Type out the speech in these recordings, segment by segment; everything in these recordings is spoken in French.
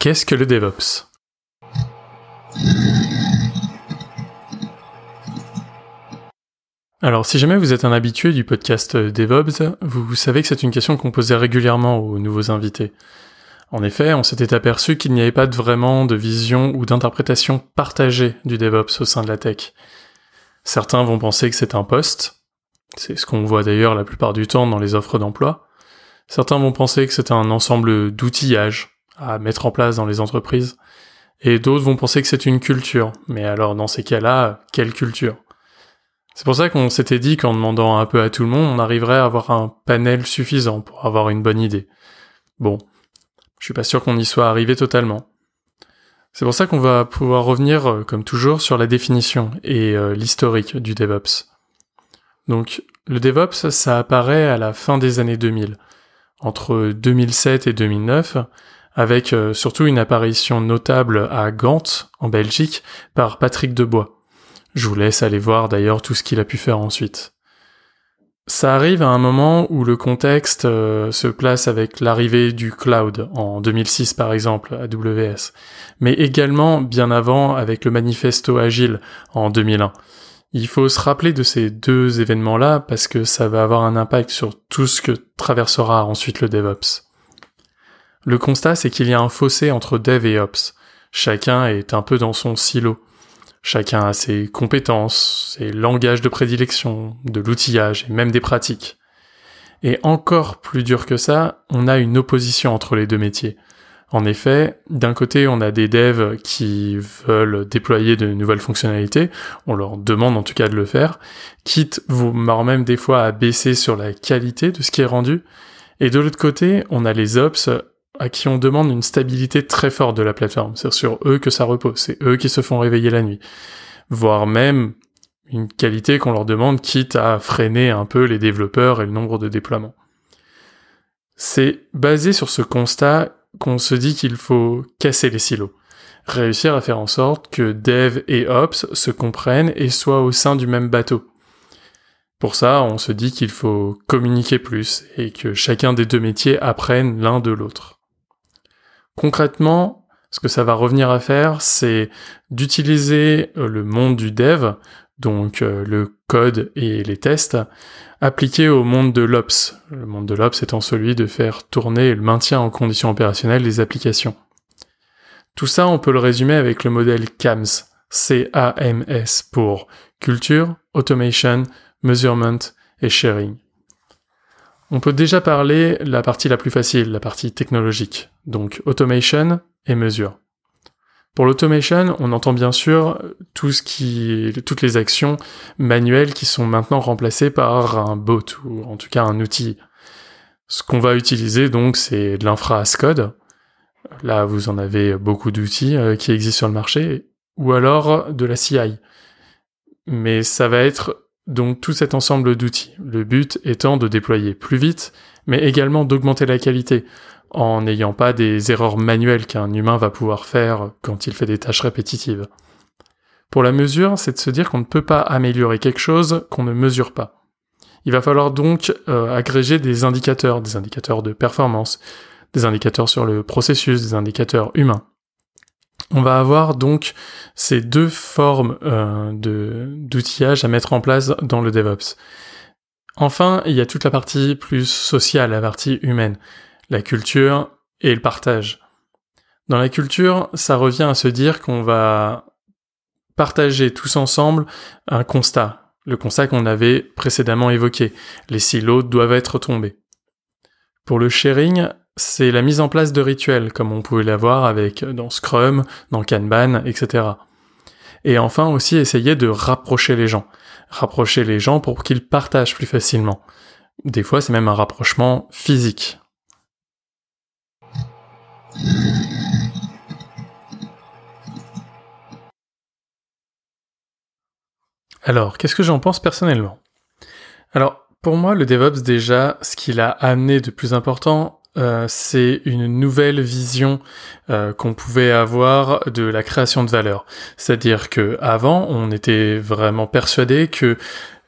qu'est-ce que le DevOps? Alors, si jamais vous êtes un habitué du podcast DevOps, vous savez que c'est une question qu'on posait régulièrement aux nouveaux invités. En effet, on s'était aperçu qu'il n'y avait pas vraiment de vision ou d'interprétation partagée du DevOps au sein de la tech. Certains vont penser que c'est un poste, c'est ce qu'on voit d'ailleurs la plupart du temps dans les offres d'emploi. Certains vont penser que c'est un ensemble d'outillages à mettre en place dans les entreprises, et d'autres vont penser que c'est une culture. Mais alors dans ces cas-là, quelle culture? C'est pour ça qu'on s'était dit qu'en demandant un peu à tout le monde, on arriverait à avoir un panel suffisant pour avoir une bonne idée. Bon, je suis pas sûr qu'on y soit arrivé totalement. C'est pour ça qu'on va pouvoir revenir, euh, comme toujours, sur la définition et euh, l'historique du DevOps. Donc, le DevOps, ça apparaît à la fin des années 2000, entre 2007 et 2009, avec euh, surtout une apparition notable à Gand, en Belgique, par Patrick Debois. Je vous laisse aller voir d'ailleurs tout ce qu'il a pu faire ensuite. Ça arrive à un moment où le contexte euh, se place avec l'arrivée du cloud en 2006 par exemple, AWS, mais également bien avant avec le manifesto agile en 2001. Il faut se rappeler de ces deux événements-là parce que ça va avoir un impact sur tout ce que traversera ensuite le DevOps. Le constat, c'est qu'il y a un fossé entre Dev et Ops. Chacun est un peu dans son silo. Chacun a ses compétences, ses langages de prédilection, de l'outillage et même des pratiques. Et encore plus dur que ça, on a une opposition entre les deux métiers. En effet, d'un côté, on a des devs qui veulent déployer de nouvelles fonctionnalités, on leur demande en tout cas de le faire, quitte voire même des fois à baisser sur la qualité de ce qui est rendu. Et de l'autre côté, on a les ops à qui on demande une stabilité très forte de la plateforme. C'est sur eux que ça repose, c'est eux qui se font réveiller la nuit. Voire même une qualité qu'on leur demande, quitte à freiner un peu les développeurs et le nombre de déploiements. C'est basé sur ce constat qu'on se dit qu'il faut casser les silos, réussir à faire en sorte que dev et ops se comprennent et soient au sein du même bateau. Pour ça, on se dit qu'il faut communiquer plus et que chacun des deux métiers apprenne l'un de l'autre. Concrètement, ce que ça va revenir à faire, c'est d'utiliser euh, le monde du dev, donc euh, le code et les tests, appliqués au monde de l'ops. Le monde de l'ops étant celui de faire tourner le maintien en condition opérationnelle des applications. Tout ça, on peut le résumer avec le modèle CAMS, C-A-M-S pour Culture, Automation, Measurement et Sharing. On peut déjà parler la partie la plus facile, la partie technologique, donc automation et mesure. Pour l'automation, on entend bien sûr tout toutes les actions manuelles qui sont maintenant remplacées par un bot ou en tout cas un outil. Ce qu'on va utiliser donc, c'est de l'infra code. Là, vous en avez beaucoup d'outils euh, qui existent sur le marché, ou alors de la CI. Mais ça va être donc tout cet ensemble d'outils. Le but étant de déployer plus vite, mais également d'augmenter la qualité, en n'ayant pas des erreurs manuelles qu'un humain va pouvoir faire quand il fait des tâches répétitives. Pour la mesure, c'est de se dire qu'on ne peut pas améliorer quelque chose qu'on ne mesure pas. Il va falloir donc euh, agréger des indicateurs, des indicateurs de performance, des indicateurs sur le processus, des indicateurs humains. On va avoir donc ces deux formes euh, d'outillage à mettre en place dans le DevOps. Enfin, il y a toute la partie plus sociale, la partie humaine, la culture et le partage. Dans la culture, ça revient à se dire qu'on va partager tous ensemble un constat, le constat qu'on avait précédemment évoqué. Les silos doivent être tombés. Pour le sharing, c'est la mise en place de rituels, comme on pouvait l'avoir avec dans Scrum, dans Kanban, etc. Et enfin aussi essayer de rapprocher les gens. Rapprocher les gens pour qu'ils partagent plus facilement. Des fois, c'est même un rapprochement physique. Alors, qu'est-ce que j'en pense personnellement? Alors, pour moi, le DevOps, déjà, ce qu'il a amené de plus important, euh, c'est une nouvelle vision euh, qu'on pouvait avoir de la création de valeur. C'est-à-dire que avant, on était vraiment persuadé que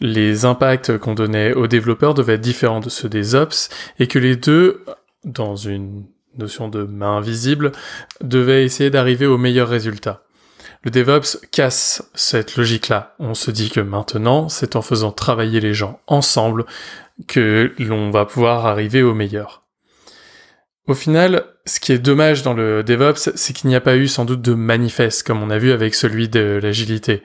les impacts qu'on donnait aux développeurs devaient être différents de ceux des ops et que les deux, dans une notion de main invisible, devait essayer d'arriver au meilleur résultat. Le DevOps casse cette logique-là. On se dit que maintenant, c'est en faisant travailler les gens ensemble que l'on va pouvoir arriver au meilleur. Au final, ce qui est dommage dans le DevOps, c'est qu'il n'y a pas eu sans doute de manifeste, comme on a vu avec celui de l'agilité.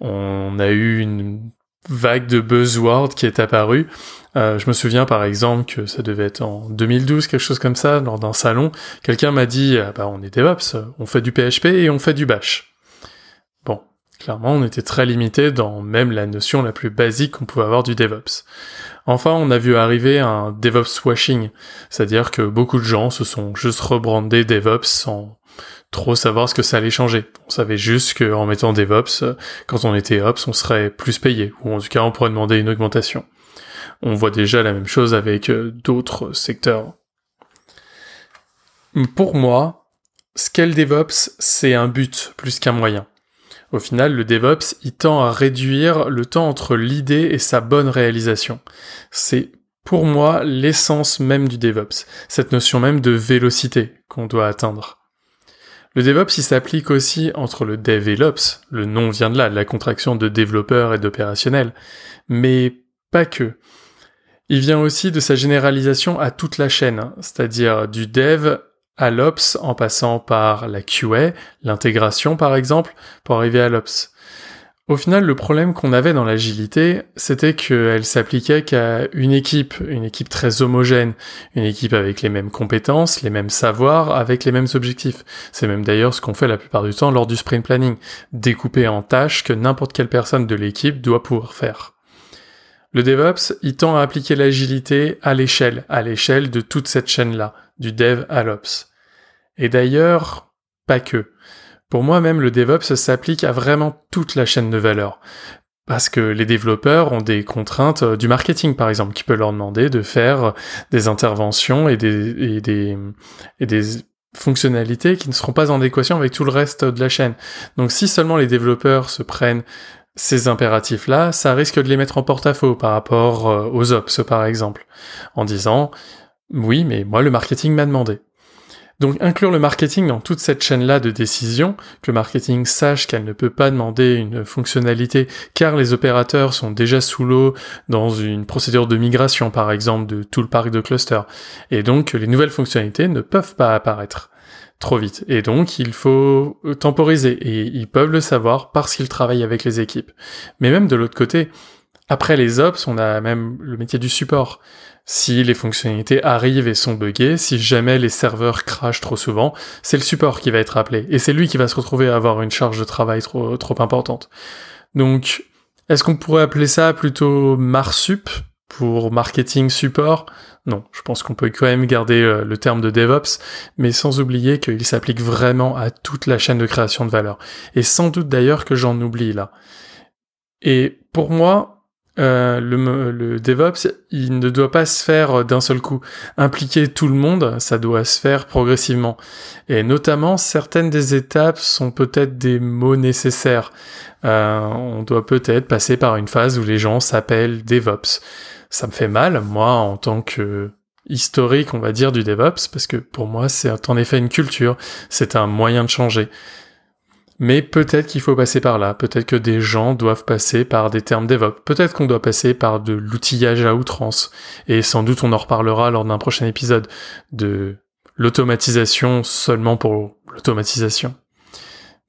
On a eu une vague de buzzwords qui est apparue. Euh, je me souviens par exemple que ça devait être en 2012, quelque chose comme ça, lors d'un salon, quelqu'un m'a dit ah bah on est DevOps, on fait du PHP et on fait du Bash. Clairement on était très limité dans même la notion la plus basique qu'on pouvait avoir du DevOps. Enfin, on a vu arriver un DevOps washing, c'est-à-dire que beaucoup de gens se sont juste rebrandés DevOps sans trop savoir ce que ça allait changer. On savait juste qu'en mettant DevOps, quand on était Ops, on serait plus payé, ou en tout cas on pourrait demander une augmentation. On voit déjà la même chose avec euh, d'autres secteurs. Pour moi, Scale DevOps, c'est un but plus qu'un moyen. Au final, le DevOps, il tend à réduire le temps entre l'idée et sa bonne réalisation. C'est pour moi l'essence même du DevOps, cette notion même de vélocité qu'on doit atteindre. Le DevOps, il s'applique aussi entre le Dev et l'Ops. Le nom vient de là, de la contraction de développeur et d'opérationnel. Mais pas que. Il vient aussi de sa généralisation à toute la chaîne, c'est-à-dire du Dev à l'Ops en passant par la QA, l'intégration par exemple, pour arriver à l'Ops. Au final, le problème qu'on avait dans l'agilité, c'était qu'elle s'appliquait qu'à une équipe, une équipe très homogène, une équipe avec les mêmes compétences, les mêmes savoirs, avec les mêmes objectifs. C'est même d'ailleurs ce qu'on fait la plupart du temps lors du sprint planning, découper en tâches que n'importe quelle personne de l'équipe doit pouvoir faire. Le DevOps, il tend à appliquer l'agilité à l'échelle, à l'échelle de toute cette chaîne-là, du dev à l'ops. Et d'ailleurs, pas que. Pour moi, même le DevOps s'applique à vraiment toute la chaîne de valeur. Parce que les développeurs ont des contraintes euh, du marketing, par exemple, qui peut leur demander de faire des interventions et des, fonctionnalités qui ne seront pas en équation avec tout le reste de la chaîne. Donc si seulement les développeurs se prennent ces impératifs-là, ça risque de les mettre en porte-à-faux par rapport euh, aux ops, par exemple, en disant oui, mais moi le marketing m'a demandé. Donc inclure le marketing dans toute cette chaîne-là de décision, que le marketing sache qu'elle ne peut pas demander une fonctionnalité car les opérateurs sont déjà sous l'eau dans une procédure de migration par exemple de tout le parc de clusters, et donc les nouvelles fonctionnalités ne peuvent pas apparaître trop vite. Et donc, il faut temporiser. Et ils peuvent le savoir parce qu'ils travaillent avec les équipes. Mais même de l'autre côté, après les ops, on a même le métier du support si les fonctionnalités arrivent et sont buggées, si jamais les serveurs crachent trop souvent, c'est le support qui va être appelé. Et c'est lui qui va se retrouver à avoir une charge de travail trop, trop importante. Donc, est-ce qu'on pourrait appeler ça plutôt MarSup pour marketing support? Non, je pense qu'on peut quand même garder euh, le terme de DevOps, mais sans oublier qu'il s'applique vraiment à toute la chaîne de création de valeur. Et sans doute d'ailleurs que j'en oublie là. Et pour moi, euh, le, le, DevOps, il ne doit pas se faire d'un seul coup. Impliquer tout le monde, ça doit se faire progressivement. Et notamment, certaines des étapes sont peut-être des mots nécessaires. Euh, on doit peut-être passer par une phase où les gens s'appellent DevOps. Ça me fait mal, moi, en tant que historique, on va dire, du DevOps, parce que pour moi, c'est en effet une culture, c'est un moyen de changer. Mais peut-être qu'il faut passer par là, peut-être que des gens doivent passer par des termes DevOps, peut-être qu'on doit passer par de l'outillage à outrance, et sans doute on en reparlera lors d'un prochain épisode, de l'automatisation seulement pour l'automatisation.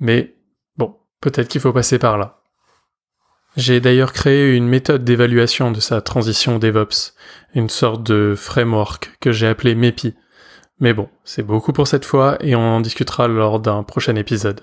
Mais bon, peut-être qu'il faut passer par là. J'ai d'ailleurs créé une méthode d'évaluation de sa transition DevOps, une sorte de framework que j'ai appelé MEPI. Mais bon, c'est beaucoup pour cette fois et on en discutera lors d'un prochain épisode.